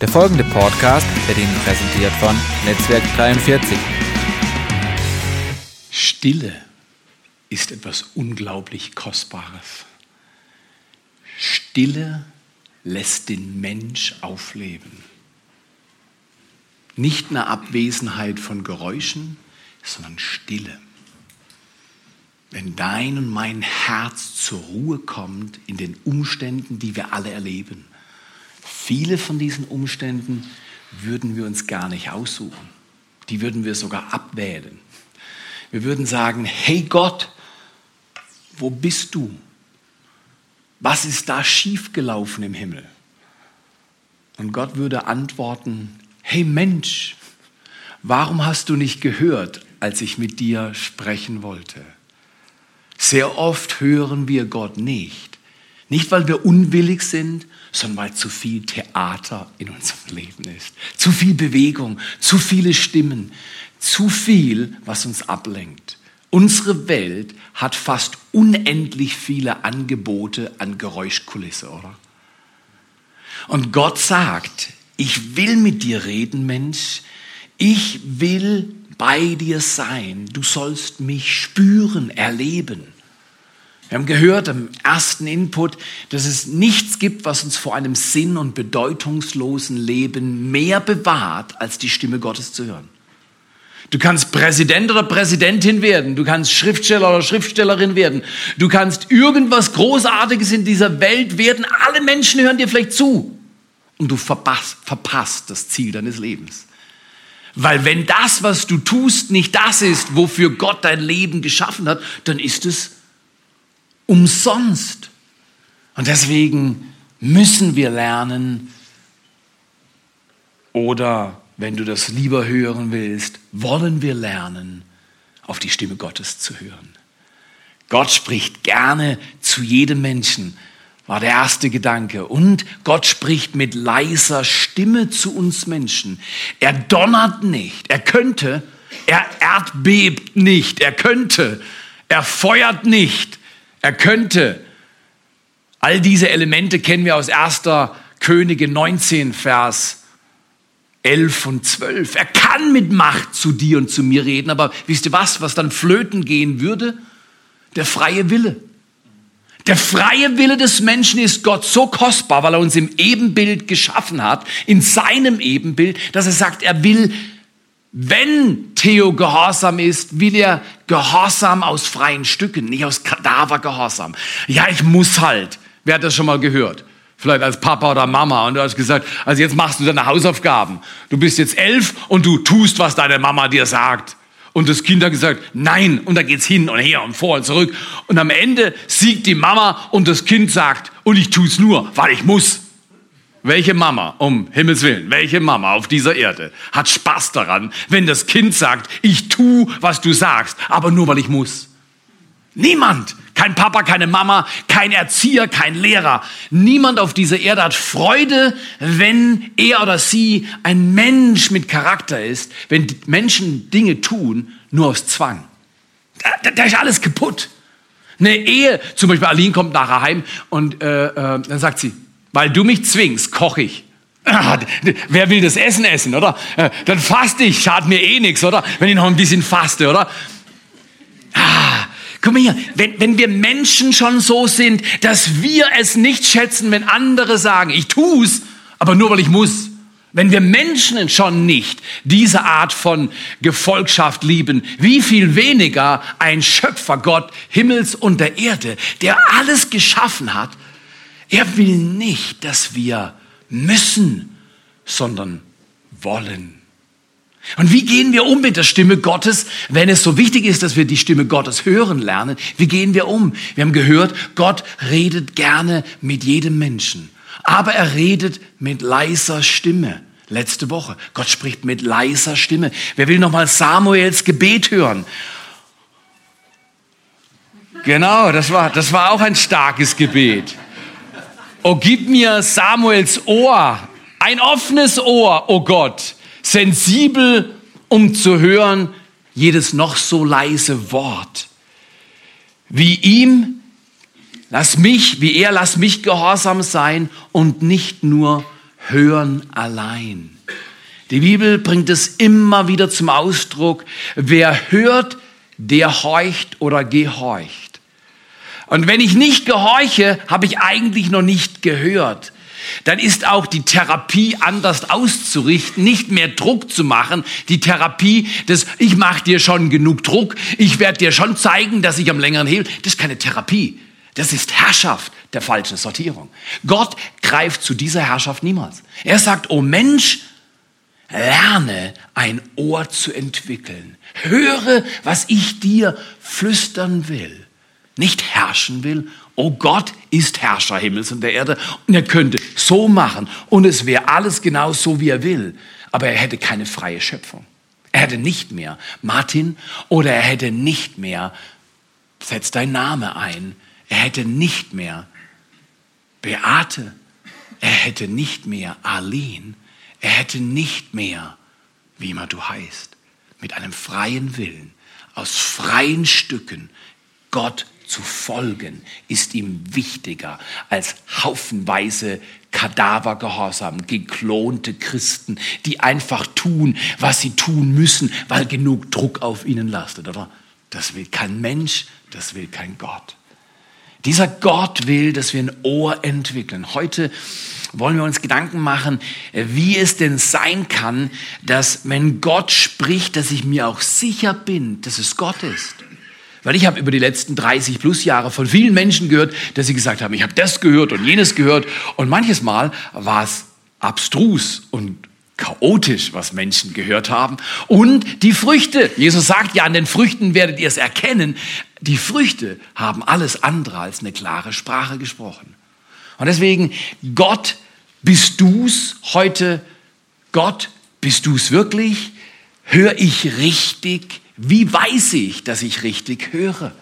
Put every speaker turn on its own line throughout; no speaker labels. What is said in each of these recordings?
Der folgende Podcast wird Ihnen präsentiert von Netzwerk 43.
Stille ist etwas unglaublich Kostbares. Stille lässt den Mensch aufleben. Nicht eine Abwesenheit von Geräuschen, sondern Stille. Wenn dein und mein Herz zur Ruhe kommt in den Umständen, die wir alle erleben, Viele von diesen Umständen würden wir uns gar nicht aussuchen. Die würden wir sogar abwählen. Wir würden sagen, hey Gott, wo bist du? Was ist da schiefgelaufen im Himmel? Und Gott würde antworten, hey Mensch, warum hast du nicht gehört, als ich mit dir sprechen wollte? Sehr oft hören wir Gott nicht. Nicht, weil wir unwillig sind, sondern weil zu viel Theater in unserem Leben ist. Zu viel Bewegung, zu viele Stimmen, zu viel, was uns ablenkt. Unsere Welt hat fast unendlich viele Angebote an Geräuschkulisse, oder? Und Gott sagt, ich will mit dir reden, Mensch. Ich will bei dir sein. Du sollst mich spüren, erleben. Wir haben gehört im ersten Input, dass es nichts gibt, was uns vor einem sinn- und bedeutungslosen Leben mehr bewahrt, als die Stimme Gottes zu hören. Du kannst Präsident oder Präsidentin werden. Du kannst Schriftsteller oder Schriftstellerin werden. Du kannst irgendwas Großartiges in dieser Welt werden. Alle Menschen hören dir vielleicht zu. Und du verpasst, verpasst das Ziel deines Lebens. Weil wenn das, was du tust, nicht das ist, wofür Gott dein Leben geschaffen hat, dann ist es umsonst. Und deswegen müssen wir lernen, oder wenn du das lieber hören willst, wollen wir lernen, auf die Stimme Gottes zu hören. Gott spricht gerne zu jedem Menschen, war der erste Gedanke. Und Gott spricht mit leiser Stimme zu uns Menschen. Er donnert nicht, er könnte, er erdbebt nicht, er könnte, er feuert nicht, er könnte. All diese Elemente kennen wir aus 1. Könige 19, Vers 11 und 12. Er kann mit Macht zu dir und zu mir reden, aber wisst ihr was, was dann flöten gehen würde? Der freie Wille. Der freie Wille des Menschen ist Gott so kostbar, weil er uns im Ebenbild geschaffen hat, in seinem Ebenbild, dass er sagt, er will wenn Theo gehorsam ist, will er Gehorsam aus freien Stücken, nicht aus Kadavergehorsam. Ja, ich muss halt. Wer hat das schon mal gehört? Vielleicht als Papa oder Mama und du hast gesagt, also jetzt machst du deine Hausaufgaben. Du bist jetzt elf und du tust, was deine Mama dir sagt. Und das Kind hat gesagt, nein. Und da geht's hin und her und vor und zurück. Und am Ende siegt die Mama und das Kind sagt, und ich tu's nur, weil ich muss. Welche Mama, um Himmels Willen, welche Mama auf dieser Erde hat Spaß daran, wenn das Kind sagt, ich tu, was du sagst, aber nur weil ich muss? Niemand. Kein Papa, keine Mama, kein Erzieher, kein Lehrer. Niemand auf dieser Erde hat Freude, wenn er oder sie ein Mensch mit Charakter ist, wenn Menschen Dinge tun, nur aus Zwang. Da, da, da ist alles kaputt. Eine Ehe, zum Beispiel Aline kommt nachher heim und äh, äh, dann sagt sie, weil du mich zwingst, koche ich. Ah, wer will das Essen essen, oder? Äh, dann faste ich, schadet mir eh nichts, oder? Wenn ich noch ein bisschen faste, oder? Ah, guck mal hier, wenn, wenn wir Menschen schon so sind, dass wir es nicht schätzen, wenn andere sagen, ich tu's, aber nur weil ich muss. Wenn wir Menschen schon nicht diese Art von Gefolgschaft lieben, wie viel weniger ein Schöpfer Gott Himmels und der Erde, der alles geschaffen hat er will nicht, dass wir müssen, sondern wollen. Und wie gehen wir um mit der Stimme Gottes, wenn es so wichtig ist, dass wir die Stimme Gottes hören lernen? Wie gehen wir um? Wir haben gehört, Gott redet gerne mit jedem Menschen, aber er redet mit leiser Stimme. Letzte Woche. Gott spricht mit leiser Stimme. Wer will nochmal Samuels Gebet hören? Genau, das war, das war auch ein starkes Gebet. Oh, gib mir Samuels Ohr, ein offenes Ohr, oh Gott, sensibel, um zu hören jedes noch so leise Wort. Wie ihm, lass mich, wie er, lass mich gehorsam sein und nicht nur Hören allein. Die Bibel bringt es immer wieder zum Ausdruck. Wer hört, der horcht oder gehorcht. Und wenn ich nicht gehorche, habe ich eigentlich noch nicht gehört. Dann ist auch die Therapie anders auszurichten, nicht mehr Druck zu machen. Die Therapie des, ich mache dir schon genug Druck, ich werde dir schon zeigen, dass ich am längeren Hebel, das ist keine Therapie. Das ist Herrschaft der falschen Sortierung. Gott greift zu dieser Herrschaft niemals. Er sagt, oh Mensch, lerne ein Ohr zu entwickeln. Höre, was ich dir flüstern will. Nicht herrschen will. Oh Gott ist Herrscher Himmels und der Erde und er könnte so machen und es wäre alles genau so, wie er will. Aber er hätte keine freie Schöpfung. Er hätte nicht mehr Martin oder er hätte nicht mehr, setz dein Name ein, er hätte nicht mehr Beate, er hätte nicht mehr Arlene, er hätte nicht mehr, wie immer du heißt, mit einem freien Willen, aus freien Stücken Gott zu folgen, ist ihm wichtiger als haufenweise Kadavergehorsam, geklonte Christen, die einfach tun, was sie tun müssen, weil genug Druck auf ihnen lastet, oder? Das will kein Mensch, das will kein Gott. Dieser Gott will, dass wir ein Ohr entwickeln. Heute wollen wir uns Gedanken machen, wie es denn sein kann, dass wenn Gott spricht, dass ich mir auch sicher bin, dass es Gott ist. Weil ich habe über die letzten 30 plus Jahre von vielen Menschen gehört, dass sie gesagt haben, ich habe das gehört und jenes gehört. Und manches Mal war es abstrus und chaotisch, was Menschen gehört haben. Und die Früchte. Jesus sagt ja, an den Früchten werdet ihr es erkennen. Die Früchte haben alles andere als eine klare Sprache gesprochen. Und deswegen, Gott, bist du's heute? Gott, bist du's wirklich? Hör ich richtig? Wie weiß ich, dass ich richtig höre?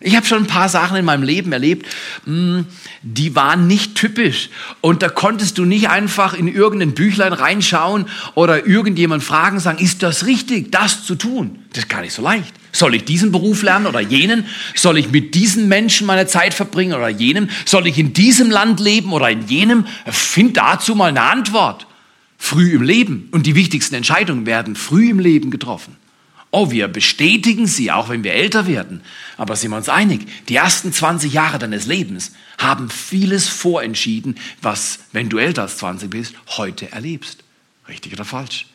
Ich habe schon ein paar Sachen in meinem Leben erlebt, hm, die waren nicht typisch. Und da konntest du nicht einfach in irgendein Büchlein reinschauen oder irgendjemand fragen, sagen, ist das richtig, das zu tun? Das ist gar nicht so leicht. Soll ich diesen Beruf lernen oder jenen? Soll ich mit diesen Menschen meine Zeit verbringen oder jenem? Soll ich in diesem Land leben oder in jenem? Find dazu mal eine Antwort. Früh im Leben. Und die wichtigsten Entscheidungen werden früh im Leben getroffen. Oh, wir bestätigen sie, auch wenn wir älter werden. Aber sind wir uns einig, die ersten 20 Jahre deines Lebens haben vieles vorentschieden, was, wenn du älter als 20 bist, heute erlebst. Richtig oder falsch?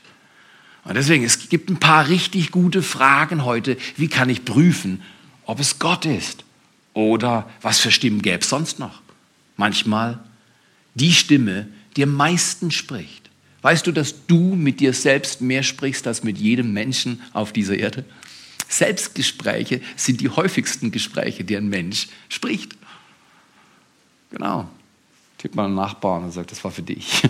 Und deswegen, es gibt ein paar richtig gute Fragen heute. Wie kann ich prüfen, ob es Gott ist? Oder was für Stimmen gäbe es sonst noch? Manchmal die Stimme, die am meisten spricht Weißt du, dass du mit dir selbst mehr sprichst als mit jedem Menschen auf dieser Erde? Selbstgespräche sind die häufigsten Gespräche, die ein Mensch spricht. Genau. Tipp mal einen Nachbarn und sagt, das war für dich.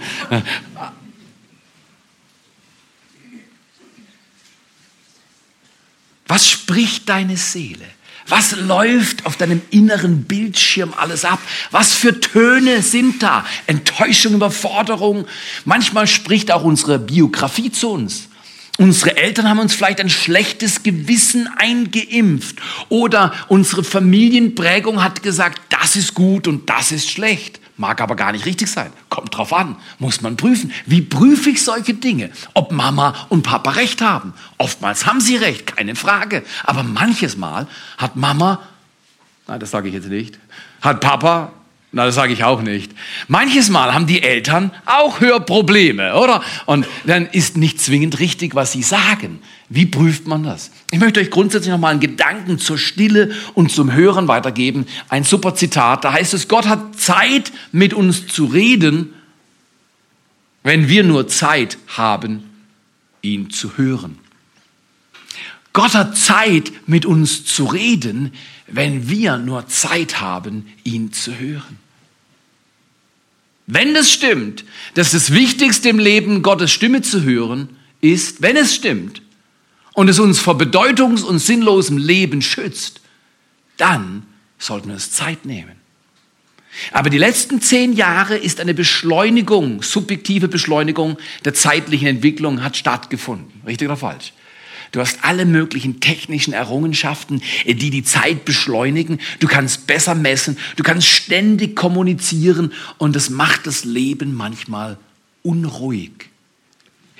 Was spricht deine Seele? Was läuft auf deinem inneren Bildschirm alles ab? Was für Töne sind da? Enttäuschung, Überforderung. Manchmal spricht auch unsere Biografie zu uns. Unsere Eltern haben uns vielleicht ein schlechtes Gewissen eingeimpft oder unsere Familienprägung hat gesagt, das ist gut und das ist schlecht. Mag aber gar nicht richtig sein. Kommt drauf an. Muss man prüfen. Wie prüfe ich solche Dinge? Ob Mama und Papa recht haben. Oftmals haben sie recht, keine Frage. Aber manches Mal hat Mama, nein, das sage ich jetzt nicht, hat Papa na, das sage ich auch nicht. Manches Mal haben die Eltern auch Hörprobleme, oder? Und dann ist nicht zwingend richtig, was sie sagen. Wie prüft man das? Ich möchte euch grundsätzlich nochmal einen Gedanken zur Stille und zum Hören weitergeben. Ein super Zitat. Da heißt es, Gott hat Zeit, mit uns zu reden, wenn wir nur Zeit haben, ihn zu hören. Gott hat Zeit, mit uns zu reden, wenn wir nur Zeit haben, ihn zu hören. Wenn es stimmt, dass das Wichtigste im Leben Gottes Stimme zu hören ist, wenn es stimmt und es uns vor bedeutungs- und sinnlosem Leben schützt, dann sollten wir uns Zeit nehmen. Aber die letzten zehn Jahre ist eine Beschleunigung, subjektive Beschleunigung der zeitlichen Entwicklung hat stattgefunden. Richtig oder falsch? Du hast alle möglichen technischen Errungenschaften, äh, die die Zeit beschleunigen. Du kannst besser messen, du kannst ständig kommunizieren und das macht das Leben manchmal unruhig.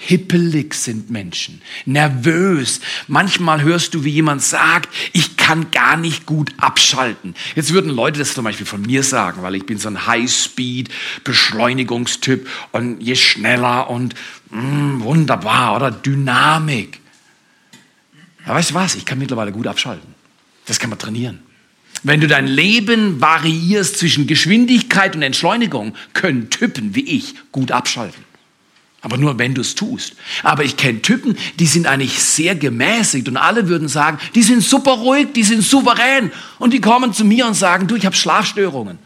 Hippelig sind Menschen, nervös. Manchmal hörst du, wie jemand sagt, ich kann gar nicht gut abschalten. Jetzt würden Leute das zum Beispiel von mir sagen, weil ich bin so ein High-Speed-Beschleunigungstyp und je schneller und mh, wunderbar oder Dynamik. Aber weißt du was? Ich kann mittlerweile gut abschalten. Das kann man trainieren. Wenn du dein Leben variierst zwischen Geschwindigkeit und Entschleunigung, können Typen wie ich gut abschalten. Aber nur wenn du es tust. Aber ich kenne Typen, die sind eigentlich sehr gemäßigt und alle würden sagen, die sind super ruhig, die sind souverän und die kommen zu mir und sagen, du, ich habe Schlafstörungen.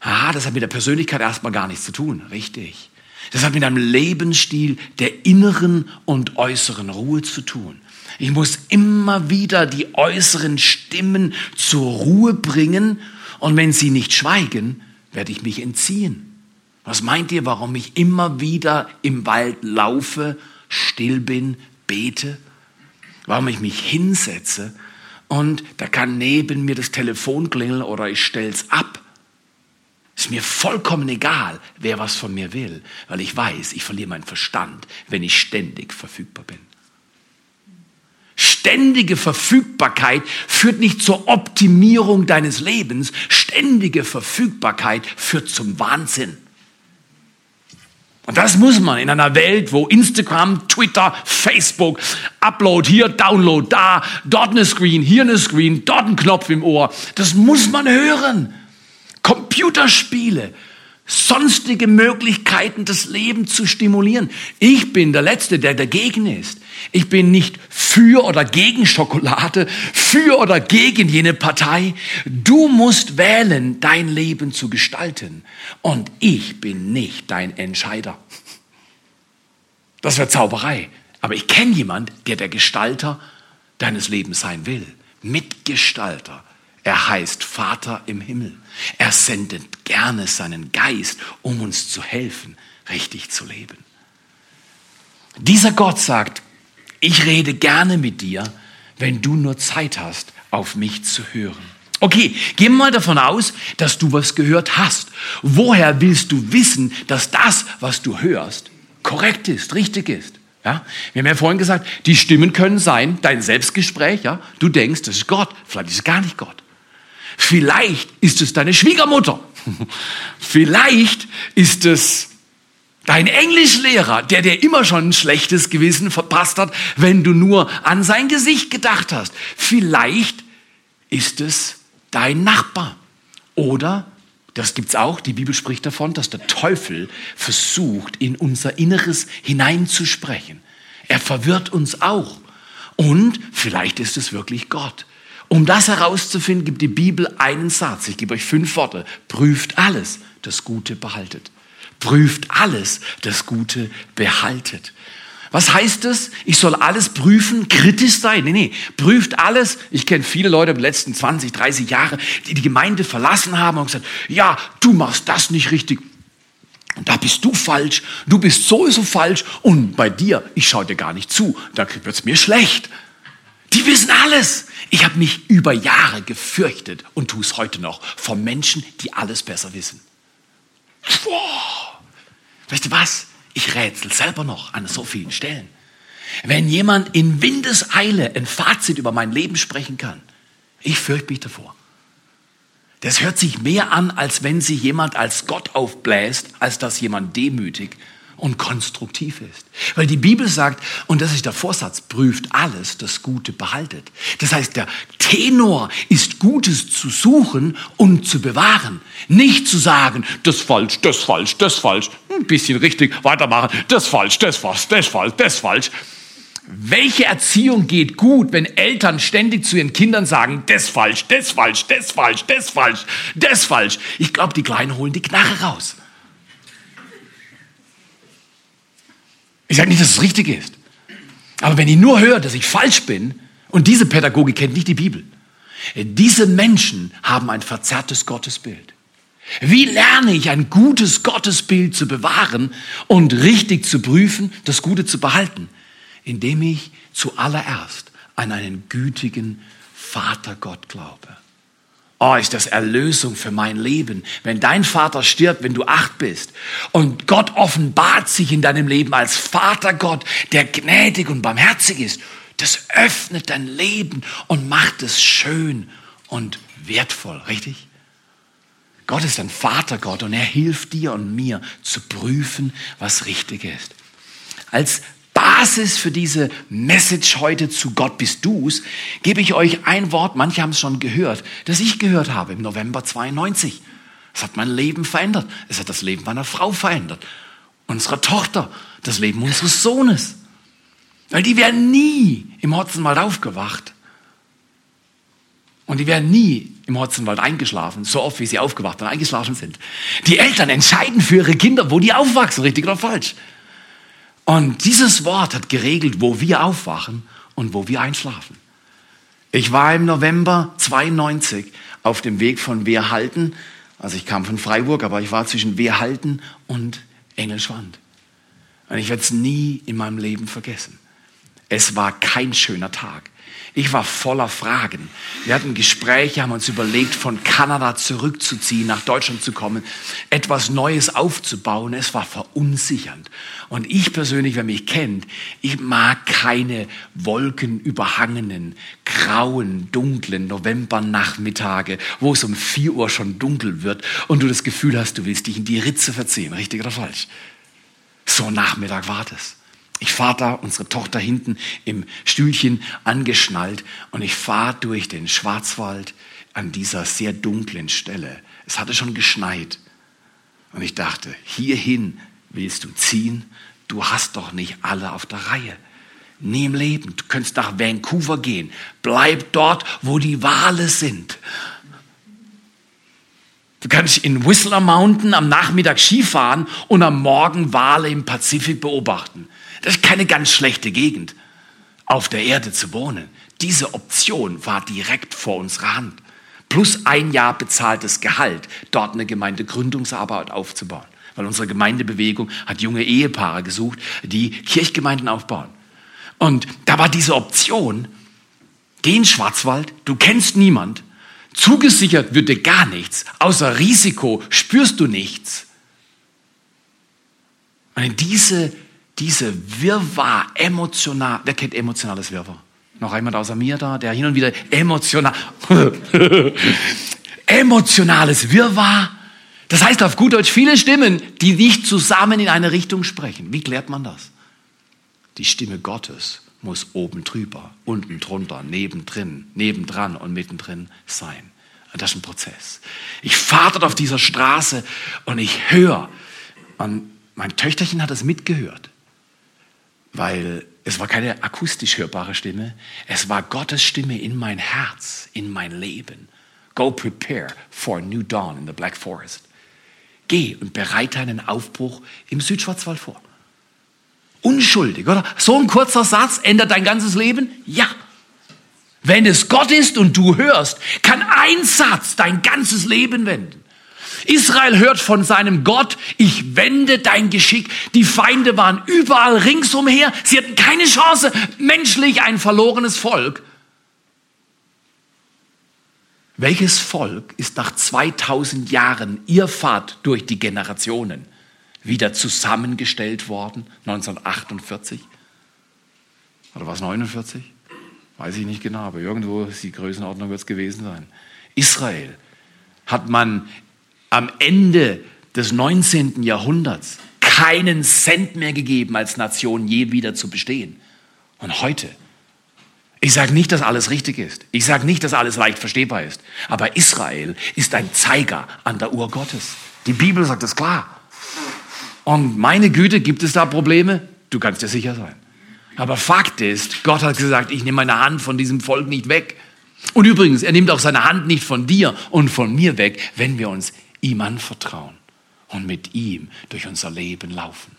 Ah, das hat mit der Persönlichkeit erstmal gar nichts zu tun, richtig. Das hat mit einem Lebensstil der inneren und äußeren Ruhe zu tun. Ich muss immer wieder die äußeren Stimmen zur Ruhe bringen und wenn sie nicht schweigen, werde ich mich entziehen. Was meint ihr, warum ich immer wieder im Wald laufe, still bin, bete? Warum ich mich hinsetze und da kann neben mir das Telefon klingeln oder ich stell's ab. Ist mir vollkommen egal, wer was von mir will, weil ich weiß, ich verliere meinen Verstand, wenn ich ständig verfügbar bin. Ständige Verfügbarkeit führt nicht zur Optimierung deines Lebens, ständige Verfügbarkeit führt zum Wahnsinn. Und das muss man in einer Welt, wo Instagram, Twitter, Facebook, Upload hier, Download da, dort eine Screen, hier eine Screen, dort ein Knopf im Ohr. Das muss man hören. Computerspiele, sonstige Möglichkeiten, das Leben zu stimulieren. Ich bin der Letzte, der dagegen ist. Ich bin nicht für oder gegen Schokolade, für oder gegen jene Partei. Du musst wählen, dein Leben zu gestalten. Und ich bin nicht dein Entscheider. Das wäre Zauberei. Aber ich kenne jemand, der der Gestalter deines Lebens sein will. Mitgestalter. Er heißt Vater im Himmel. Er sendet gerne seinen Geist, um uns zu helfen, richtig zu leben. Dieser Gott sagt, ich rede gerne mit dir, wenn du nur Zeit hast, auf mich zu hören. Okay, wir mal davon aus, dass du was gehört hast. Woher willst du wissen, dass das, was du hörst, korrekt ist, richtig ist? Ja? Wir haben ja vorhin gesagt, die Stimmen können sein, dein Selbstgespräch, ja? du denkst, das ist Gott, vielleicht ist es gar nicht Gott. Vielleicht ist es deine Schwiegermutter. Vielleicht ist es dein Englischlehrer, der dir immer schon ein schlechtes Gewissen verpasst hat, wenn du nur an sein Gesicht gedacht hast. Vielleicht ist es dein Nachbar. Oder, das gibt's auch, die Bibel spricht davon, dass der Teufel versucht, in unser Inneres hineinzusprechen. Er verwirrt uns auch. Und vielleicht ist es wirklich Gott. Um das herauszufinden, gibt die Bibel einen Satz. Ich gebe euch fünf Worte. Prüft alles, das Gute behaltet. Prüft alles, das Gute behaltet. Was heißt das? Ich soll alles prüfen, kritisch sein? Nee, nee. Prüft alles. Ich kenne viele Leute den letzten 20, 30 Jahren, die die Gemeinde verlassen haben und gesagt, ja, du machst das nicht richtig. Und da bist du falsch. Du bist sowieso falsch. Und bei dir, ich schaue dir gar nicht zu. Da wird es mir schlecht. Die wissen alles. Ich habe mich über Jahre gefürchtet und tue es heute noch vor Menschen, die alles besser wissen. Boah. Weißt du was? Ich rätsel selber noch an so vielen Stellen. Wenn jemand in Windeseile ein Fazit über mein Leben sprechen kann, ich fürchte mich davor. Das hört sich mehr an, als wenn sich jemand als Gott aufbläst, als dass jemand demütig und konstruktiv ist. Weil die Bibel sagt, und das ist der Vorsatz, prüft alles, das Gute behaltet. Das heißt, der Tenor ist Gutes zu suchen und zu bewahren. Nicht zu sagen, das falsch, das falsch, das falsch, ein bisschen richtig, weitermachen, das falsch, das falsch, das falsch, das falsch. Welche Erziehung geht gut, wenn Eltern ständig zu ihren Kindern sagen, das falsch, das falsch, das falsch, das falsch, das falsch? Ich glaube, die Kleinen holen die Knarre raus. Ich sage nicht, dass es richtig ist. Aber wenn ich nur höre, dass ich falsch bin, und diese Pädagogik kennt nicht die Bibel, diese Menschen haben ein verzerrtes Gottesbild. Wie lerne ich ein gutes Gottesbild zu bewahren und richtig zu prüfen, das Gute zu behalten? Indem ich zuallererst an einen gütigen Vater Gott glaube. Oh, ist das Erlösung für mein Leben. Wenn dein Vater stirbt, wenn du acht bist und Gott offenbart sich in deinem Leben als Vater Gott, der gnädig und barmherzig ist, das öffnet dein Leben und macht es schön und wertvoll, richtig? Gott ist ein Vatergott und er hilft dir und mir zu prüfen, was richtig ist. Als Basis für diese Message heute zu Gott bist du's, gebe ich euch ein Wort, manche haben es schon gehört, das ich gehört habe im November 92. Es hat mein Leben verändert. Es hat das Leben meiner Frau verändert. Unserer Tochter, das Leben unseres Sohnes. Weil die wären nie im Hotzenwald aufgewacht. Und die wären nie im Hotzenwald eingeschlafen, so oft wie sie aufgewacht und eingeschlafen sind. Die Eltern entscheiden für ihre Kinder, wo die aufwachsen, richtig oder falsch. Und dieses Wort hat geregelt, wo wir aufwachen und wo wir einschlafen. Ich war im November 92 auf dem Weg von Wehrhalten, also ich kam von Freiburg, aber ich war zwischen Wehrhalten und Engelschwand. Und ich werde es nie in meinem Leben vergessen. Es war kein schöner Tag. Ich war voller Fragen. Wir hatten Gespräche, haben uns überlegt, von Kanada zurückzuziehen, nach Deutschland zu kommen, etwas Neues aufzubauen. Es war verunsichernd. Und ich persönlich, wer mich kennt, ich mag keine wolkenüberhangenen, grauen, dunklen Novembernachmittage, wo es um vier Uhr schon dunkel wird und du das Gefühl hast, du willst dich in die Ritze verziehen. Richtig oder falsch? So Nachmittag war das. Ich fahre da, unsere Tochter hinten im Stühlchen angeschnallt und ich fahre durch den Schwarzwald an dieser sehr dunklen Stelle. Es hatte schon geschneit. Und ich dachte, hierhin willst du ziehen? Du hast doch nicht alle auf der Reihe. Nie im Leben. Du könntest nach Vancouver gehen. Bleib dort, wo die Wale sind. Du kannst in Whistler Mountain am Nachmittag Skifahren und am Morgen Wale im Pazifik beobachten. Das ist keine ganz schlechte Gegend, auf der Erde zu wohnen. Diese Option war direkt vor unserer Hand. Plus ein Jahr bezahltes Gehalt, dort eine Gemeindegründungsarbeit aufzubauen. Weil unsere Gemeindebewegung hat junge Ehepaare gesucht, die Kirchgemeinden aufbauen. Und da war diese Option, geh in Schwarzwald, du kennst niemand, zugesichert wird dir gar nichts, außer Risiko spürst du nichts. Und in diese diese Wirrwarr, emotional, wer kennt emotionales Wirrwarr? Noch jemand außer mir da, der hin und wieder emotional, emotionales Wirrwarr. Das heißt auf gut Deutsch viele Stimmen, die nicht zusammen in eine Richtung sprechen. Wie klärt man das? Die Stimme Gottes muss oben drüber, unten drunter, nebendrin, nebendran und mittendrin sein. Das ist ein Prozess. Ich fahre dort auf dieser Straße und ich höre, und mein Töchterchen hat es mitgehört weil es war keine akustisch hörbare Stimme, es war Gottes Stimme in mein Herz, in mein Leben. Go prepare for a new dawn in the Black Forest. Geh und bereite einen Aufbruch im Südschwarzwald vor. Unschuldig, oder? So ein kurzer Satz ändert dein ganzes Leben? Ja. Wenn es Gott ist und du hörst, kann ein Satz dein ganzes Leben wenden. Israel hört von seinem Gott, ich wende dein Geschick. Die Feinde waren überall ringsumher. Sie hatten keine Chance. Menschlich ein verlorenes Volk. Welches Volk ist nach 2000 Jahren Irrfahrt durch die Generationen wieder zusammengestellt worden? 1948? Oder was 49? Weiß ich nicht genau, aber irgendwo ist die Größenordnung wird es gewesen sein. Israel hat man am Ende des 19. Jahrhunderts keinen Cent mehr gegeben, als Nation je wieder zu bestehen. Und heute, ich sage nicht, dass alles richtig ist. Ich sage nicht, dass alles leicht verstehbar ist. Aber Israel ist ein Zeiger an der Uhr Gottes. Die Bibel sagt das klar. Und meine Güte, gibt es da Probleme? Du kannst dir sicher sein. Aber Fakt ist, Gott hat gesagt, ich nehme meine Hand von diesem Volk nicht weg. Und übrigens, er nimmt auch seine Hand nicht von dir und von mir weg, wenn wir uns ihm anvertrauen und mit ihm durch unser Leben laufen.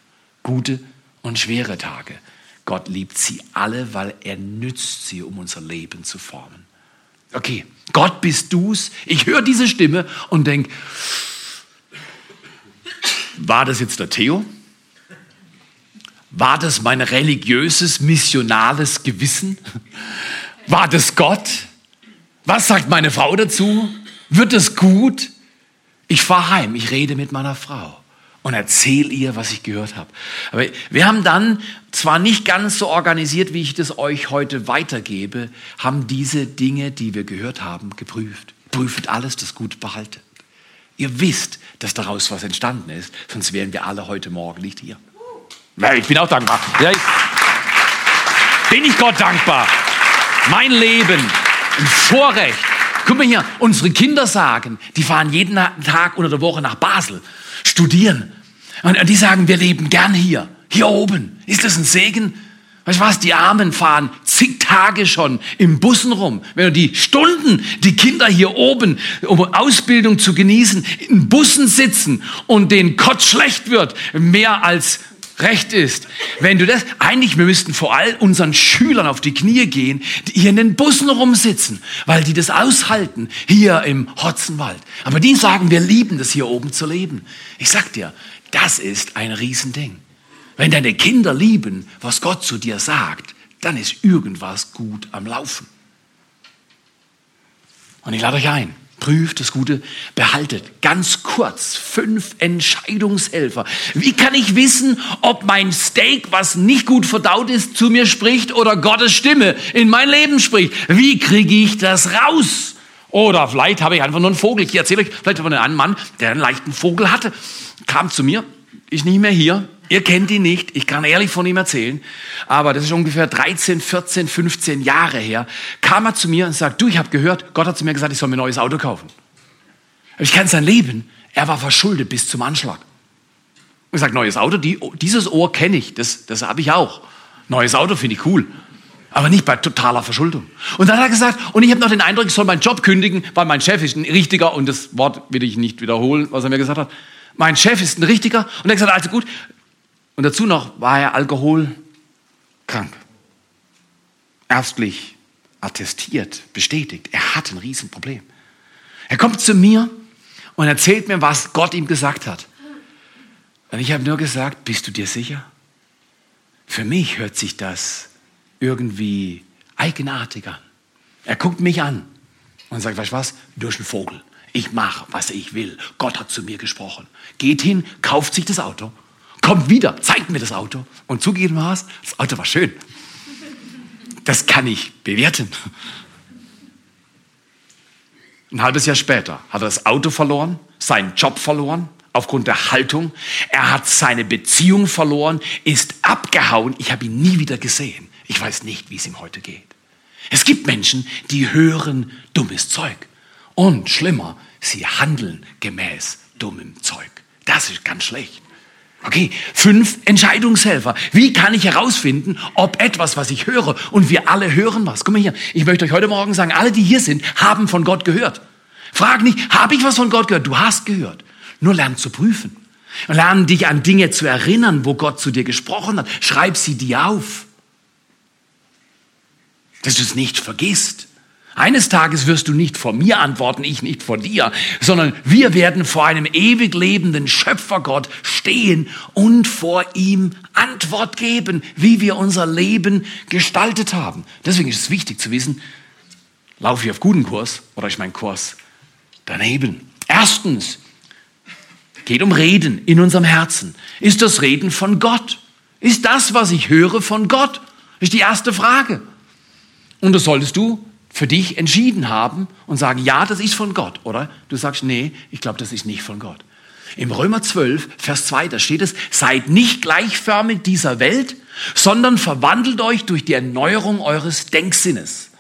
Gute und schwere Tage. Gott liebt sie alle, weil er nützt sie, um unser Leben zu formen. Okay, Gott bist du's. Ich höre diese Stimme und denke, war das jetzt der Theo? War das mein religiöses, missionales Gewissen? War das Gott? Was sagt meine Frau dazu? Wird es gut? Ich fahre heim, ich rede mit meiner Frau und erzähle ihr, was ich gehört habe. Aber wir haben dann zwar nicht ganz so organisiert, wie ich das euch heute weitergebe, haben diese Dinge, die wir gehört haben, geprüft. Prüft alles, das gut behaltet. Ihr wisst, dass daraus was entstanden ist, sonst wären wir alle heute Morgen nicht hier. Ich bin auch dankbar. Bin ich Gott dankbar. Mein Leben, ein Vorrecht. Guck mal hier, unsere Kinder sagen, die fahren jeden Tag unter der Woche nach Basel, studieren. Und die sagen, wir leben gern hier, hier oben. Ist das ein Segen? Weißt du was, die Armen fahren zig Tage schon im Bussen rum. Wenn du die Stunden, die Kinder hier oben, um Ausbildung zu genießen, in Bussen sitzen und den Kotz schlecht wird, mehr als recht ist. Wenn du das, eigentlich, wir müssten vor allem unseren Schülern auf die Knie gehen, die hier in den Bussen rumsitzen, weil die das aushalten, hier im Hotzenwald. Aber die sagen, wir lieben das hier oben zu leben. Ich sag dir, das ist ein Riesending. Wenn deine Kinder lieben, was Gott zu dir sagt, dann ist irgendwas gut am Laufen. Und ich lade euch ein, prüft das Gute, behaltet. Ganz kurz, fünf Entscheidungshelfer. Wie kann ich wissen, ob mein Steak, was nicht gut verdaut ist, zu mir spricht oder Gottes Stimme in mein Leben spricht? Wie kriege ich das raus? Oder vielleicht habe ich einfach nur einen Vogel. Ich erzähle euch vielleicht von einem Mann, der einen leichten Vogel hatte kam zu mir, ist nicht mehr hier. Ihr kennt ihn nicht, ich kann ehrlich von ihm erzählen, aber das ist ungefähr 13, 14, 15 Jahre her, kam er zu mir und sagt, du, ich habe gehört, Gott hat zu mir gesagt, ich soll mir ein neues Auto kaufen. Ich kenne sein Leben, er war verschuldet bis zum Anschlag. Ich sage, neues Auto, die, dieses Ohr kenne ich, das, das habe ich auch. Neues Auto finde ich cool, aber nicht bei totaler Verschuldung. Und dann hat er gesagt, und ich habe noch den Eindruck, ich soll meinen Job kündigen, weil mein Chef ist ein richtiger, und das Wort will ich nicht wiederholen, was er mir gesagt hat, mein Chef ist ein Richtiger. Und er hat gesagt, also gut. Und dazu noch war er alkoholkrank. Ärztlich attestiert, bestätigt. Er hat ein Riesenproblem. Er kommt zu mir und erzählt mir, was Gott ihm gesagt hat. Und ich habe nur gesagt, bist du dir sicher? Für mich hört sich das irgendwie eigenartig an. Er guckt mich an und sagt, weißt du was, du bist ein Vogel. Ich mache, was ich will. Gott hat zu mir gesprochen. Geht hin, kauft sich das Auto, kommt wieder, zeigt mir das Auto und zugegeben es, das Auto war schön. Das kann ich bewerten. Ein halbes Jahr später hat er das Auto verloren, seinen Job verloren, aufgrund der Haltung. Er hat seine Beziehung verloren, ist abgehauen. Ich habe ihn nie wieder gesehen. Ich weiß nicht, wie es ihm heute geht. Es gibt Menschen, die hören dummes Zeug. Und schlimmer, sie handeln gemäß dummem Zeug. Das ist ganz schlecht. Okay, fünf Entscheidungshelfer. Wie kann ich herausfinden, ob etwas, was ich höre, und wir alle hören was. Guck mal hier, ich möchte euch heute Morgen sagen, alle, die hier sind, haben von Gott gehört. Frag nicht, habe ich was von Gott gehört? Du hast gehört. Nur lern zu prüfen. Lern dich an Dinge zu erinnern, wo Gott zu dir gesprochen hat. Schreib sie dir auf. Dass du es nicht vergisst. Eines Tages wirst du nicht vor mir antworten, ich nicht vor dir, sondern wir werden vor einem ewig lebenden Schöpfergott stehen und vor ihm Antwort geben, wie wir unser Leben gestaltet haben. Deswegen ist es wichtig zu wissen, laufe ich auf guten Kurs oder ist mein Kurs daneben? Erstens, geht um Reden in unserem Herzen. Ist das Reden von Gott? Ist das, was ich höre, von Gott? Ist die erste Frage. Und das solltest du für dich entschieden haben und sagen, ja, das ist von Gott, oder? Du sagst, nee, ich glaube, das ist nicht von Gott. Im Römer 12, Vers 2, da steht es, seid nicht gleichförmig dieser Welt, sondern verwandelt euch durch die Erneuerung eures Denksinnes.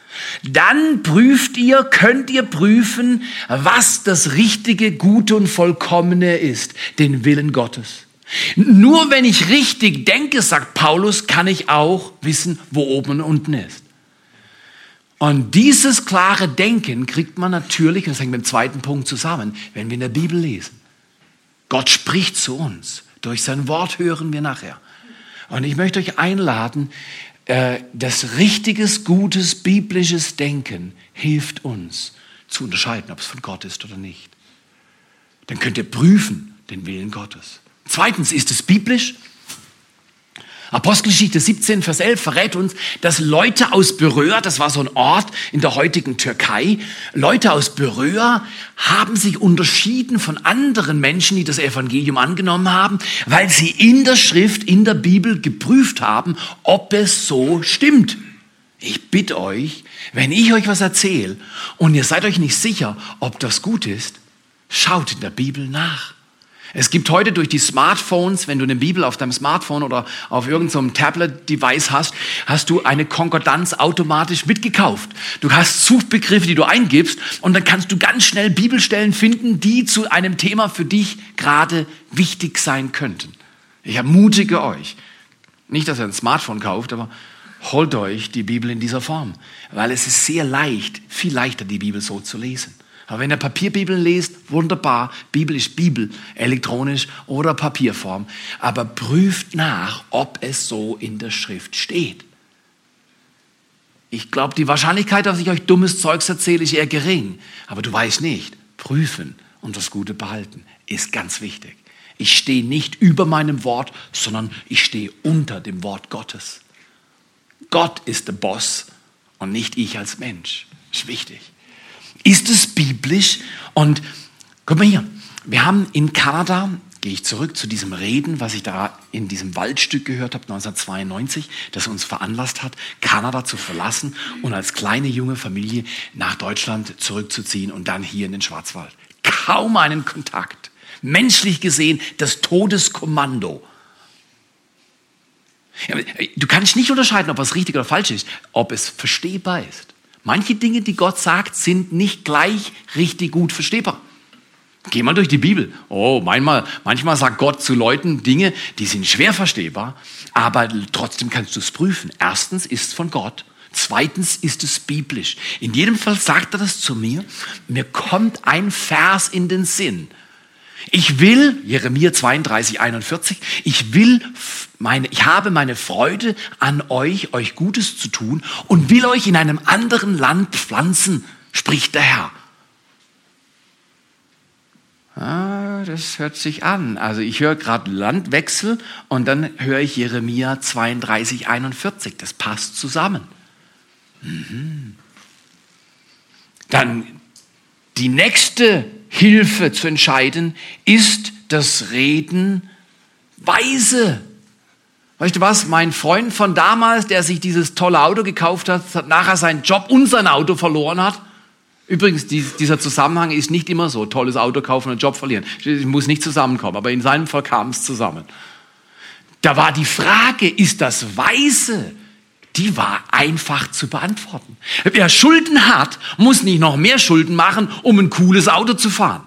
Dann prüft ihr, könnt ihr prüfen, was das Richtige, Gute und Vollkommene ist, den Willen Gottes. Nur wenn ich richtig denke, sagt Paulus, kann ich auch wissen, wo oben und unten ist. Und dieses klare Denken kriegt man natürlich, und das hängt mit dem zweiten Punkt zusammen, wenn wir in der Bibel lesen. Gott spricht zu uns. Durch sein Wort hören wir nachher. Und ich möchte euch einladen, äh, das richtiges, gutes, biblisches Denken hilft uns zu unterscheiden, ob es von Gott ist oder nicht. Dann könnt ihr prüfen den Willen Gottes. Zweitens, ist es biblisch? Apostelgeschichte 17, Vers 11 verrät uns, dass Leute aus Beröa, das war so ein Ort in der heutigen Türkei, Leute aus Beröa haben sich unterschieden von anderen Menschen, die das Evangelium angenommen haben, weil sie in der Schrift, in der Bibel geprüft haben, ob es so stimmt. Ich bitte euch, wenn ich euch was erzähle und ihr seid euch nicht sicher, ob das gut ist, schaut in der Bibel nach. Es gibt heute durch die Smartphones, wenn du eine Bibel auf deinem Smartphone oder auf irgendeinem Tablet-Device hast, hast du eine Konkordanz automatisch mitgekauft. Du hast Suchbegriffe, die du eingibst und dann kannst du ganz schnell Bibelstellen finden, die zu einem Thema für dich gerade wichtig sein könnten. Ich ermutige euch, nicht, dass ihr ein Smartphone kauft, aber holt euch die Bibel in dieser Form, weil es ist sehr leicht, viel leichter die Bibel so zu lesen. Aber wenn ihr Papierbibeln lest, wunderbar, Bibel ist Bibel, elektronisch oder Papierform. Aber prüft nach, ob es so in der Schrift steht. Ich glaube, die Wahrscheinlichkeit, dass ich euch dummes Zeugs erzähle, ist eher gering. Aber du weißt nicht. Prüfen und das Gute behalten ist ganz wichtig. Ich stehe nicht über meinem Wort, sondern ich stehe unter dem Wort Gottes. Gott ist der Boss und nicht ich als Mensch. Ist wichtig. Ist es biblisch? Und guck mal hier, wir haben in Kanada, gehe ich zurück zu diesem Reden, was ich da in diesem Waldstück gehört habe, 1992, das uns veranlasst hat, Kanada zu verlassen und als kleine junge Familie nach Deutschland zurückzuziehen und dann hier in den Schwarzwald. Kaum einen Kontakt. Menschlich gesehen das Todeskommando. Du kannst nicht unterscheiden, ob es richtig oder falsch ist, ob es verstehbar ist. Manche Dinge, die Gott sagt, sind nicht gleich richtig gut verstehbar. Geh mal durch die Bibel. Oh, manchmal, manchmal sagt Gott zu Leuten Dinge, die sind schwer verstehbar, aber trotzdem kannst du es prüfen. Erstens ist es von Gott. Zweitens ist es biblisch. In jedem Fall sagt er das zu mir. Mir kommt ein Vers in den Sinn. Ich will, Jeremia 32, 41, ich will meine, ich habe meine Freude an euch, euch Gutes zu tun und will euch in einem anderen Land pflanzen, spricht der Herr. Ah, das hört sich an. Also ich höre gerade Landwechsel und dann höre ich Jeremia 32, 41. Das passt zusammen. Mhm. Dann die nächste Hilfe zu entscheiden ist das Reden weise. Weißt du was? Mein Freund von damals, der sich dieses tolle Auto gekauft hat, hat nachher seinen Job und sein Auto verloren hat. Übrigens, dieser Zusammenhang ist nicht immer so. Tolles Auto kaufen und Job verlieren. Ich muss nicht zusammenkommen, aber in seinem Fall kam es zusammen. Da war die Frage, ist das weise? Die war einfach zu beantworten. Wer Schulden hat, muss nicht noch mehr Schulden machen, um ein cooles Auto zu fahren.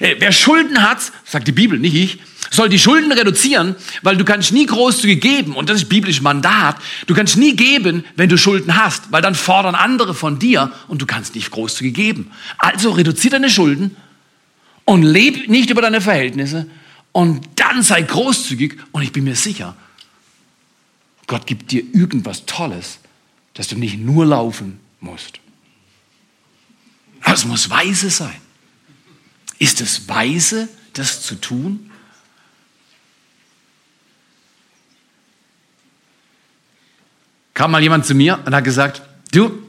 Äh, wer Schulden hat, sagt die Bibel, nicht ich, soll die Schulden reduzieren, weil du kannst nie großzügig geben, und das ist biblisch Mandat, du kannst nie geben, wenn du Schulden hast, weil dann fordern andere von dir und du kannst nicht großzügig geben. Also reduzier deine Schulden und leb nicht über deine Verhältnisse und dann sei großzügig und ich bin mir sicher, Gott gibt dir irgendwas Tolles, dass du nicht nur laufen musst. Aber es muss weise sein. Ist es weise, das zu tun? kam mal jemand zu mir und hat gesagt, du,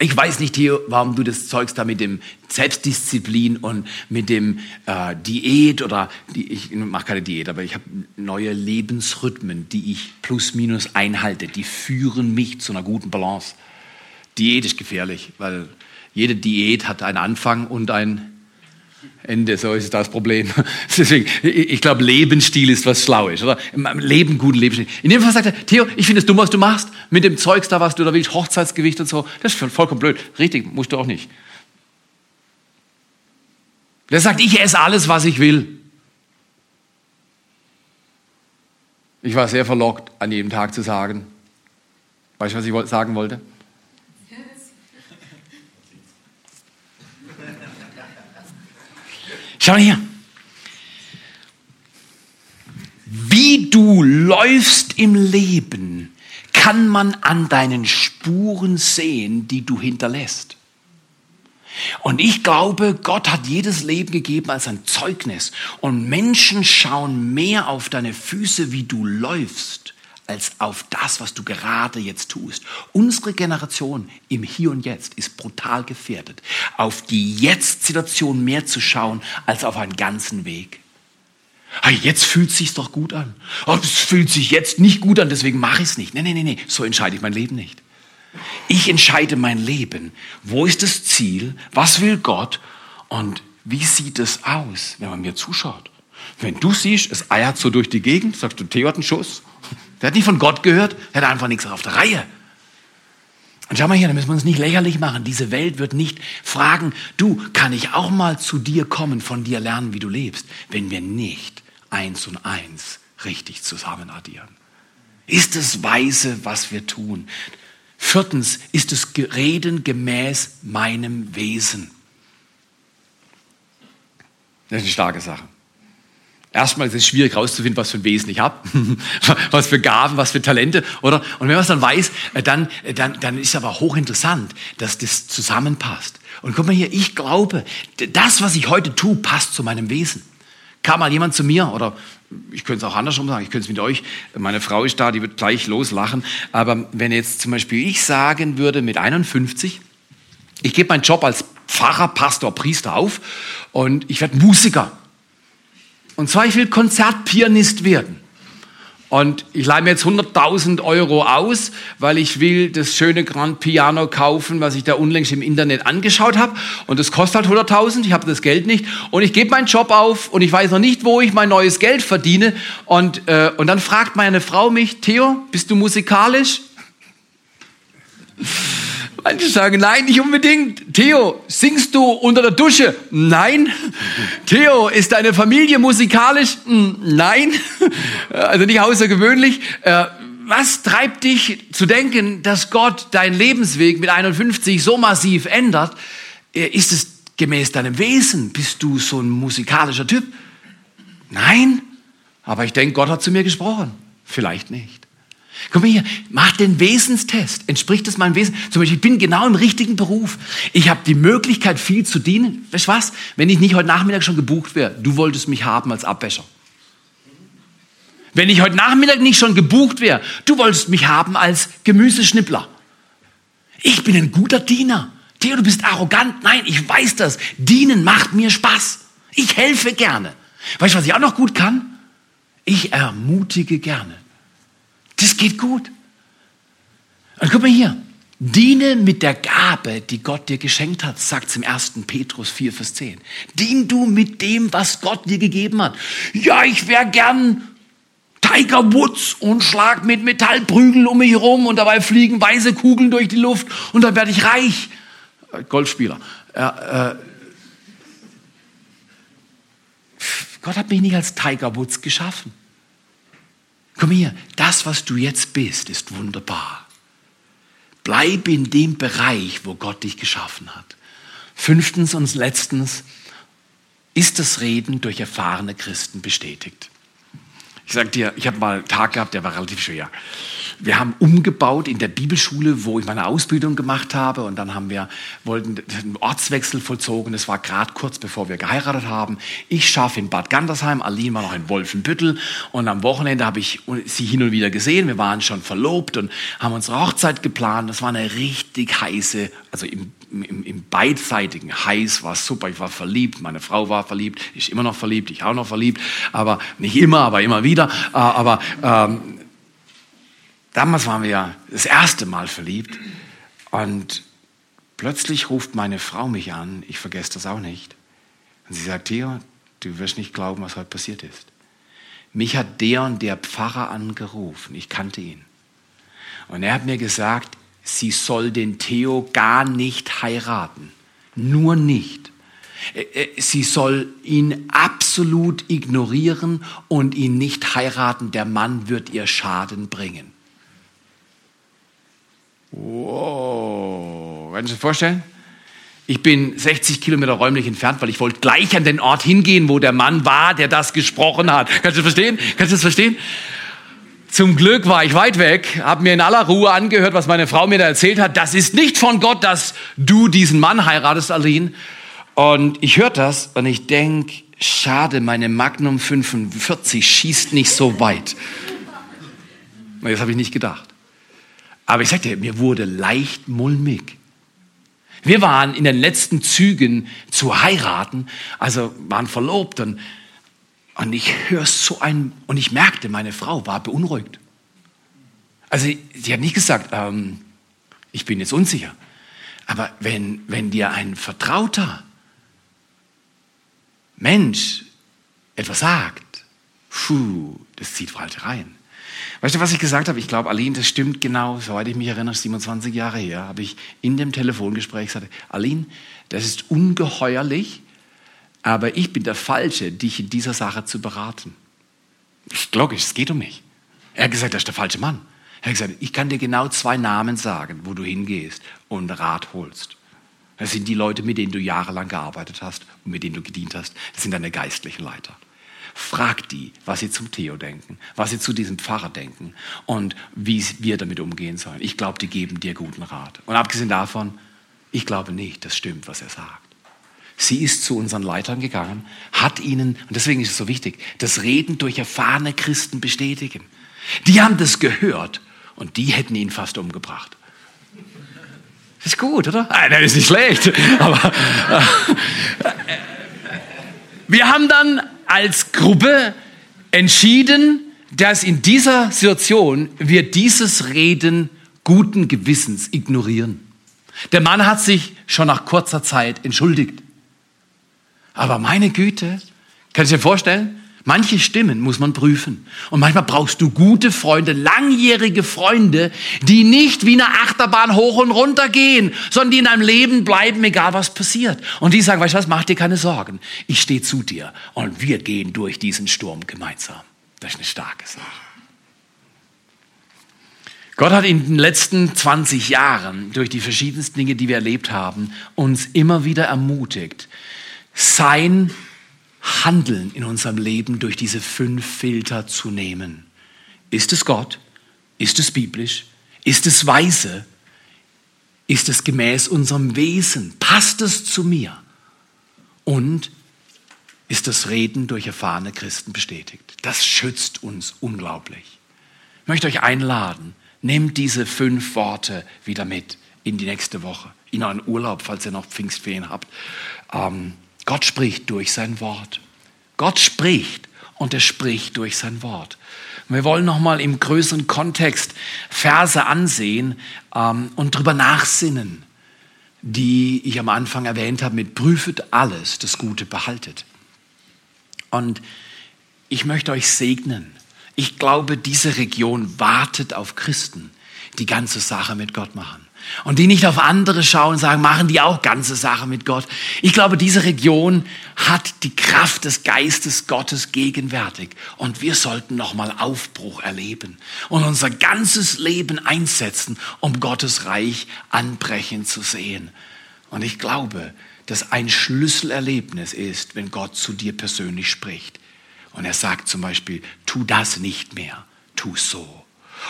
ich weiß nicht, Theo, warum du das Zeugs da mit dem Selbstdisziplin und mit dem äh, Diät oder die, ich mache keine Diät, aber ich habe neue Lebensrhythmen, die ich plus minus einhalte. Die führen mich zu einer guten Balance. Diät ist gefährlich, weil jede Diät hat einen Anfang und ein Ende, so ist das Problem. Deswegen, ich glaube, Lebensstil ist was Schlaues, oder? Leben, guten Lebensstil. In dem Fall sagt er, Theo, ich finde es dumm, was du machst, mit dem Zeugs da, was du da willst, Hochzeitsgewicht und so. Das ist vollkommen blöd. Richtig, musst du auch nicht. Der sagt, ich esse alles, was ich will. Ich war sehr verlockt, an jedem Tag zu sagen, weißt du, was ich sagen wollte? Schau hier. Wie du läufst im Leben, kann man an deinen Spuren sehen, die du hinterlässt. Und ich glaube, Gott hat jedes Leben gegeben als ein Zeugnis. Und Menschen schauen mehr auf deine Füße, wie du läufst, als auf das, was du gerade jetzt tust. Unsere Generation im Hier und Jetzt ist brutal gefährdet, auf die Jetzt-Situation mehr zu schauen, als auf einen ganzen Weg. Hey, jetzt fühlt es sich doch gut an. Oh, es fühlt sich jetzt nicht gut an, deswegen mache ich es nicht. Nee, nee, nee, nee, so entscheide ich mein Leben nicht. Ich entscheide mein Leben. Wo ist das Ziel? Was will Gott? Und wie sieht es aus, wenn man mir zuschaut? Wenn du siehst, es eiert so durch die Gegend, sagst du, Theo hat einen Schuss. Der hat nicht von Gott gehört, der hat einfach nichts auf der Reihe. Und schau mal hier, da müssen wir uns nicht lächerlich machen. Diese Welt wird nicht fragen, du, kann ich auch mal zu dir kommen, von dir lernen, wie du lebst, wenn wir nicht eins und eins richtig zusammen addieren. Ist es weise, was wir tun? Viertens ist es Reden gemäß meinem Wesen. Das ist eine starke Sache. Erstmal ist es schwierig herauszufinden, was für ein Wesen ich habe, was für Gaben, was für Talente, oder? Und wenn man es dann weiß, äh, dann, äh, dann, dann ist es aber hochinteressant, dass das zusammenpasst. Und guck mal hier, ich glaube, das, was ich heute tue, passt zu meinem Wesen. Kam mal jemand zu mir, oder ich könnte es auch andersrum sagen, ich könnte es mit euch, meine Frau ist da, die wird gleich loslachen, aber wenn jetzt zum Beispiel ich sagen würde mit 51, ich gebe meinen Job als Pfarrer, Pastor, Priester auf und ich werde Musiker. Und zwar, ich will Konzertpianist werden. Und ich leihe mir jetzt 100.000 Euro aus, weil ich will das schöne Grand Piano kaufen, was ich da unlängst im Internet angeschaut habe. Und das kostet halt 100.000, ich habe das Geld nicht. Und ich gebe meinen Job auf und ich weiß noch nicht, wo ich mein neues Geld verdiene. Und, äh, und dann fragt meine Frau mich, Theo, bist du musikalisch? Manche sagen, nein, nicht unbedingt. Theo, singst du unter der Dusche? Nein. Theo, ist deine Familie musikalisch? Hm, nein. Also nicht außergewöhnlich. Äh, was treibt dich zu denken, dass Gott deinen Lebensweg mit 51 so massiv ändert? Äh, ist es gemäß deinem Wesen? Bist du so ein musikalischer Typ? Nein. Aber ich denke, Gott hat zu mir gesprochen. Vielleicht nicht. Komm hier, mach den Wesenstest. Entspricht es meinem Wesen? Zum Beispiel, ich bin genau im richtigen Beruf. Ich habe die Möglichkeit, viel zu dienen. Weißt du was? Wenn ich nicht heute Nachmittag schon gebucht wäre, du wolltest mich haben als Abwäscher. Wenn ich heute Nachmittag nicht schon gebucht wäre, du wolltest mich haben als Gemüseschnippler. Ich bin ein guter Diener. Theo, du bist arrogant. Nein, ich weiß das. Dienen macht mir Spaß. Ich helfe gerne. Weißt du, was ich auch noch gut kann? Ich ermutige gerne. Das geht gut. Und guck mal hier. Diene mit der Gabe, die Gott dir geschenkt hat, sagt im 1. Petrus 4, Vers 10. Dien du mit dem, was Gott dir gegeben hat. Ja, ich wäre gern Tiger Woods und schlag mit Metallprügel um mich herum und dabei fliegen weiße Kugeln durch die Luft und dann werde ich reich. Äh, Golfspieler. Äh, äh, Gott hat mich nicht als Tiger Woods geschaffen. Komm hier, das, was du jetzt bist, ist wunderbar. Bleib in dem Bereich, wo Gott dich geschaffen hat. Fünftens und letztens ist das Reden durch erfahrene Christen bestätigt. Ich sage dir, ich habe mal einen Tag gehabt, der war relativ schwer. Wir haben umgebaut in der Bibelschule, wo ich meine Ausbildung gemacht habe. Und dann haben wir, wollten einen Ortswechsel vollzogen. Das war gerade kurz bevor wir geheiratet haben. Ich schaffe in Bad Gandersheim, Aline war noch in Wolfenbüttel. Und am Wochenende habe ich sie hin und wieder gesehen. Wir waren schon verlobt und haben unsere Hochzeit geplant. Das war eine richtig heiße, also im im, im beidseitigen heiß war super. Ich war verliebt, meine Frau war verliebt, ich immer noch verliebt, ich auch noch verliebt, aber nicht immer, aber immer wieder. Äh, aber ähm, Damals waren wir ja das erste Mal verliebt und plötzlich ruft meine Frau mich an, ich vergesse das auch nicht. Und sie sagt, Theo, du wirst nicht glauben, was heute passiert ist. Mich hat der und der Pfarrer angerufen, ich kannte ihn. Und er hat mir gesagt, sie soll den Theo gar nicht heiraten. Nur nicht. Sie soll ihn absolut ignorieren und ihn nicht heiraten. Der Mann wird ihr Schaden bringen. Wow, kannst du dir vorstellen? Ich bin 60 Kilometer räumlich entfernt, weil ich wollte gleich an den Ort hingehen, wo der Mann war, der das gesprochen hat. Kannst du das verstehen? Kannst du das verstehen? Zum Glück war ich weit weg, habe mir in aller Ruhe angehört, was meine Frau mir da erzählt hat. Das ist nicht von Gott, dass du diesen Mann heiratest, Aline. Und ich höre das und ich denk, schade, meine Magnum 45 schießt nicht so weit. Das habe ich nicht gedacht. Aber ich sagte, mir wurde leicht mulmig. Wir waren in den letzten Zügen zu heiraten, also waren verlobt und, und ich höre so ein, und ich merkte, meine Frau war beunruhigt. Also sie hat nicht gesagt, ähm, ich bin jetzt unsicher. Aber wenn, wenn dir ein Vertrauter Mensch etwas sagt, puh, das zieht falsch rein. Weißt du, was ich gesagt habe? Ich glaube, Aline, das stimmt genau, soweit ich mich erinnere, 27 Jahre her, habe ich in dem Telefongespräch gesagt, Aline, das ist ungeheuerlich, aber ich bin der Falsche, dich in dieser Sache zu beraten. Ist logisch, es geht um mich. Er hat gesagt, das ist der falsche Mann. Er hat gesagt, ich kann dir genau zwei Namen sagen, wo du hingehst und Rat holst. Das sind die Leute, mit denen du jahrelang gearbeitet hast und mit denen du gedient hast. Das sind deine geistlichen Leiter. Frag die, was sie zum Theo denken, was sie zu diesem Pfarrer denken und wie wir damit umgehen sollen. Ich glaube, die geben dir guten Rat. Und abgesehen davon, ich glaube nicht, das stimmt, was er sagt. Sie ist zu unseren Leitern gegangen, hat ihnen, und deswegen ist es so wichtig, das Reden durch erfahrene Christen bestätigen. Die haben das gehört und die hätten ihn fast umgebracht. Ist gut, oder? Nein, ist nicht schlecht. Aber äh, wir haben dann als Gruppe entschieden, dass in dieser Situation wir dieses Reden guten Gewissens ignorieren. Der Mann hat sich schon nach kurzer Zeit entschuldigt. Aber meine Güte, kannst du dir vorstellen? Manche Stimmen muss man prüfen. Und manchmal brauchst du gute Freunde, langjährige Freunde, die nicht wie eine Achterbahn hoch und runter gehen, sondern die in deinem Leben bleiben, egal was passiert. Und die sagen, weißt du was, mach dir keine Sorgen. Ich stehe zu dir und wir gehen durch diesen Sturm gemeinsam. Das ist eine starke Sache. Gott hat in den letzten 20 Jahren durch die verschiedensten Dinge, die wir erlebt haben, uns immer wieder ermutigt, sein Handeln in unserem Leben durch diese fünf Filter zu nehmen. Ist es Gott? Ist es biblisch? Ist es weise? Ist es gemäß unserem Wesen? Passt es zu mir? Und ist das Reden durch erfahrene Christen bestätigt? Das schützt uns unglaublich. Ich möchte euch einladen, nehmt diese fünf Worte wieder mit in die nächste Woche, in euren Urlaub, falls ihr noch Pfingstferien habt. Ähm, Gott spricht durch sein Wort. Gott spricht und er spricht durch sein Wort. wir wollen nochmal im größeren Kontext Verse ansehen ähm, und drüber nachsinnen, die ich am Anfang erwähnt habe mit prüfet alles, das Gute behaltet. Und ich möchte euch segnen. Ich glaube, diese Region wartet auf Christen, die ganze Sache mit Gott machen. Und die nicht auf andere schauen sagen, machen die auch ganze Sache mit Gott. Ich glaube, diese Region hat die Kraft des Geistes Gottes gegenwärtig. Und wir sollten nochmal Aufbruch erleben und unser ganzes Leben einsetzen, um Gottes Reich anbrechen zu sehen. Und ich glaube, dass ein Schlüsselerlebnis ist, wenn Gott zu dir persönlich spricht. Und er sagt zum Beispiel, tu das nicht mehr, tu so.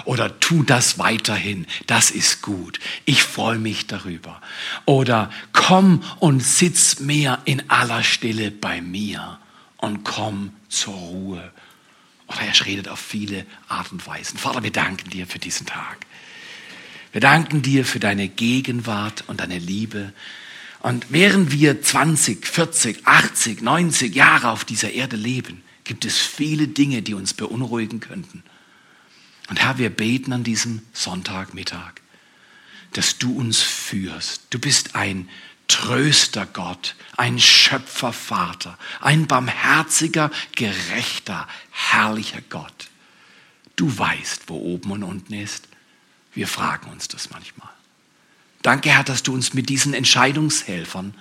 Oder tu das weiterhin, das ist gut. Ich freue mich darüber. Oder komm und sitz mehr in aller Stille bei mir und komm zur Ruhe. Oder er redet auf viele Art und Weisen. Vater, wir danken dir für diesen Tag. Wir danken dir für deine Gegenwart und deine Liebe. Und während wir 20, 40, 80, 90 Jahre auf dieser Erde leben, gibt es viele Dinge, die uns beunruhigen könnten. Und Herr, wir beten an diesem Sonntagmittag, dass du uns führst. Du bist ein Tröster Gott, ein Schöpfervater, ein barmherziger, gerechter, herrlicher Gott. Du weißt, wo oben und unten ist. Wir fragen uns das manchmal. Danke, Herr, dass du uns mit diesen Entscheidungshelfern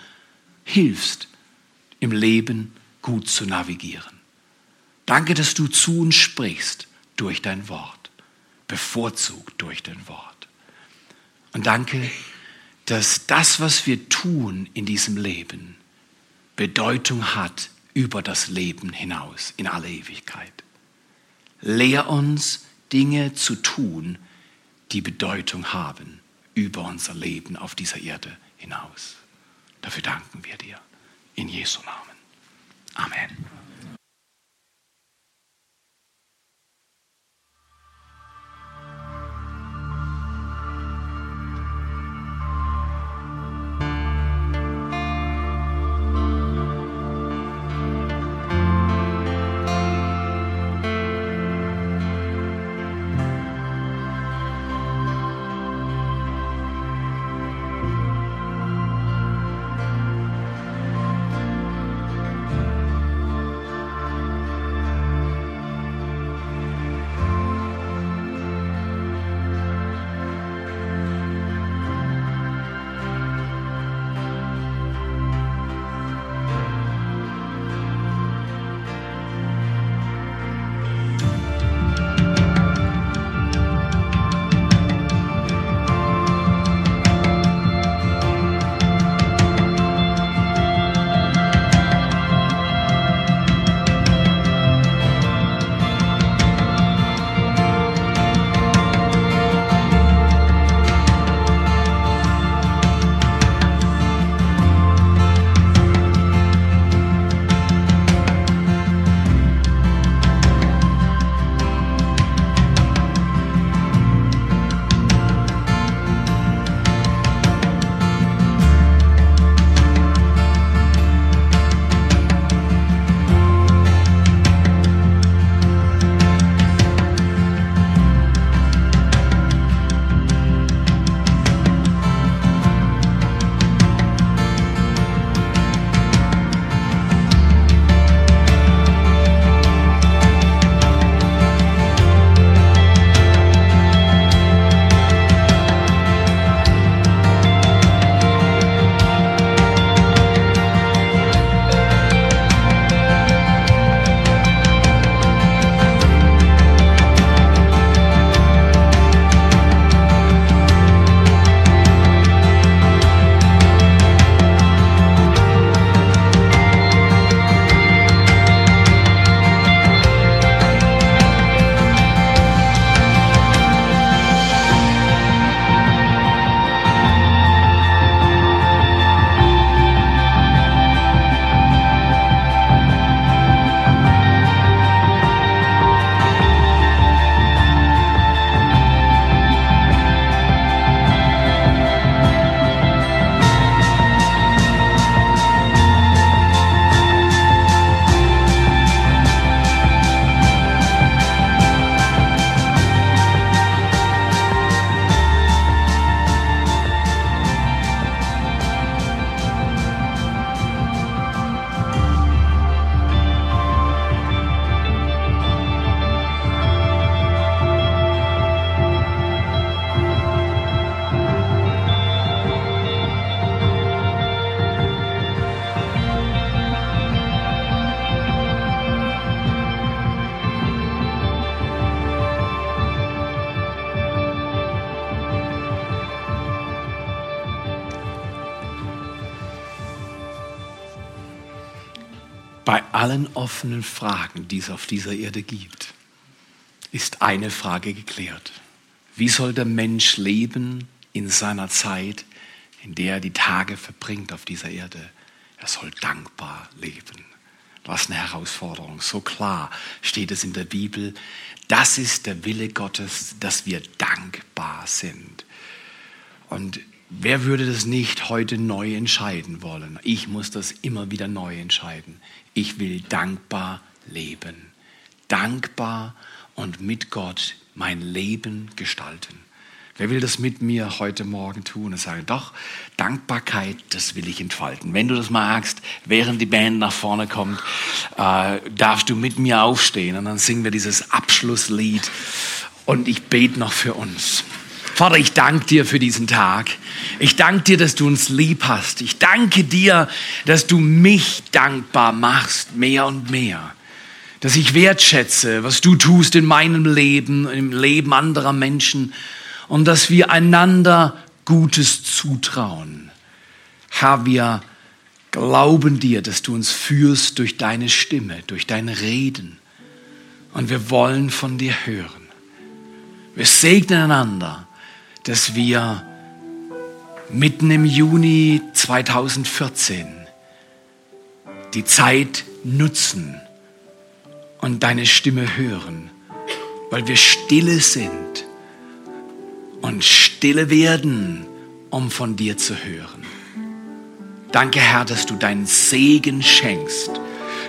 hilfst, im Leben gut zu navigieren. Danke, dass du zu uns sprichst durch dein Wort bevorzugt durch dein Wort. Und danke, dass das, was wir tun in diesem Leben, Bedeutung hat über das Leben hinaus in alle Ewigkeit. Lehr uns, Dinge zu tun, die Bedeutung haben über unser Leben auf dieser Erde hinaus. Dafür danken wir dir. In Jesu Namen. Amen. Allen offenen Fragen, die es auf dieser Erde gibt, ist eine Frage geklärt. Wie soll der Mensch leben in seiner Zeit, in der er die Tage verbringt auf dieser Erde? Er soll dankbar leben. Was eine Herausforderung. So klar steht es in der Bibel. Das ist der Wille Gottes, dass wir dankbar sind. Und wer würde das nicht heute neu entscheiden wollen? Ich muss das immer wieder neu entscheiden ich will dankbar leben. Dankbar und mit Gott mein Leben gestalten. Wer will das mit mir heute Morgen tun und sagen, doch, Dankbarkeit, das will ich entfalten. Wenn du das magst, während die Band nach vorne kommt, äh, darfst du mit mir aufstehen und dann singen wir dieses Abschlusslied und ich bete noch für uns. Vater, ich danke dir für diesen Tag. Ich danke dir, dass du uns lieb hast. Ich danke dir, dass du mich dankbar machst, mehr und mehr. Dass ich wertschätze, was du tust in meinem Leben, im Leben anderer Menschen und dass wir einander Gutes zutrauen. Herr, wir glauben dir, dass du uns führst durch deine Stimme, durch deine Reden. Und wir wollen von dir hören. Wir segnen einander, dass wir mitten im Juni 2014 die Zeit nutzen und deine Stimme hören, weil wir stille sind und stille werden, um von dir zu hören. Danke, Herr, dass du deinen Segen schenkst,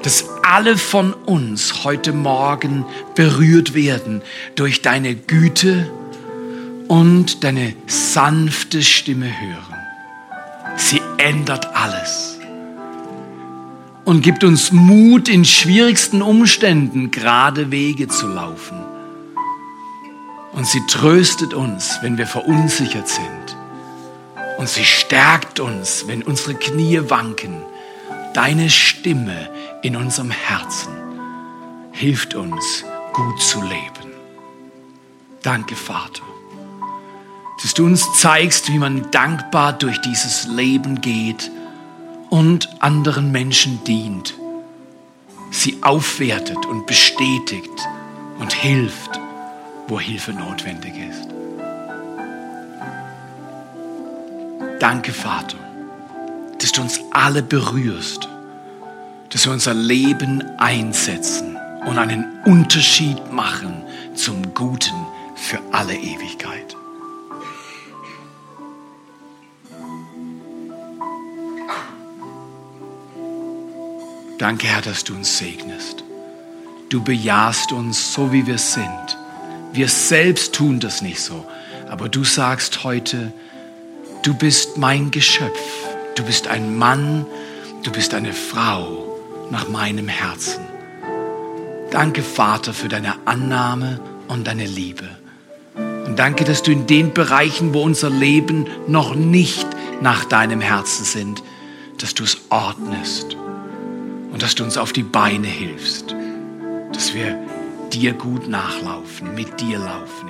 dass alle von uns heute Morgen berührt werden durch deine Güte und deine sanfte Stimme hören. Sie ändert alles und gibt uns Mut, in schwierigsten Umständen gerade Wege zu laufen. Und sie tröstet uns, wenn wir verunsichert sind. Und sie stärkt uns, wenn unsere Knie wanken. Deine Stimme in unserem Herzen hilft uns, gut zu leben. Danke, Vater, dass du uns zeigst, wie man dankbar durch dieses Leben geht und anderen Menschen dient, sie aufwertet und bestätigt und hilft, wo Hilfe notwendig ist. Danke, Vater, dass du uns alle berührst, dass wir unser Leben einsetzen und einen Unterschied machen zum Guten für alle Ewigkeit. Danke, Herr, dass du uns segnest. Du bejahst uns so, wie wir sind. Wir selbst tun das nicht so. Aber du sagst heute, du bist mein Geschöpf. Du bist ein Mann, du bist eine Frau nach meinem Herzen. Danke, Vater, für deine Annahme und deine Liebe. Und danke, dass du in den Bereichen, wo unser Leben noch nicht nach deinem Herzen sind, dass du es ordnest und dass du uns auf die Beine hilfst, dass wir dir gut nachlaufen, mit dir laufen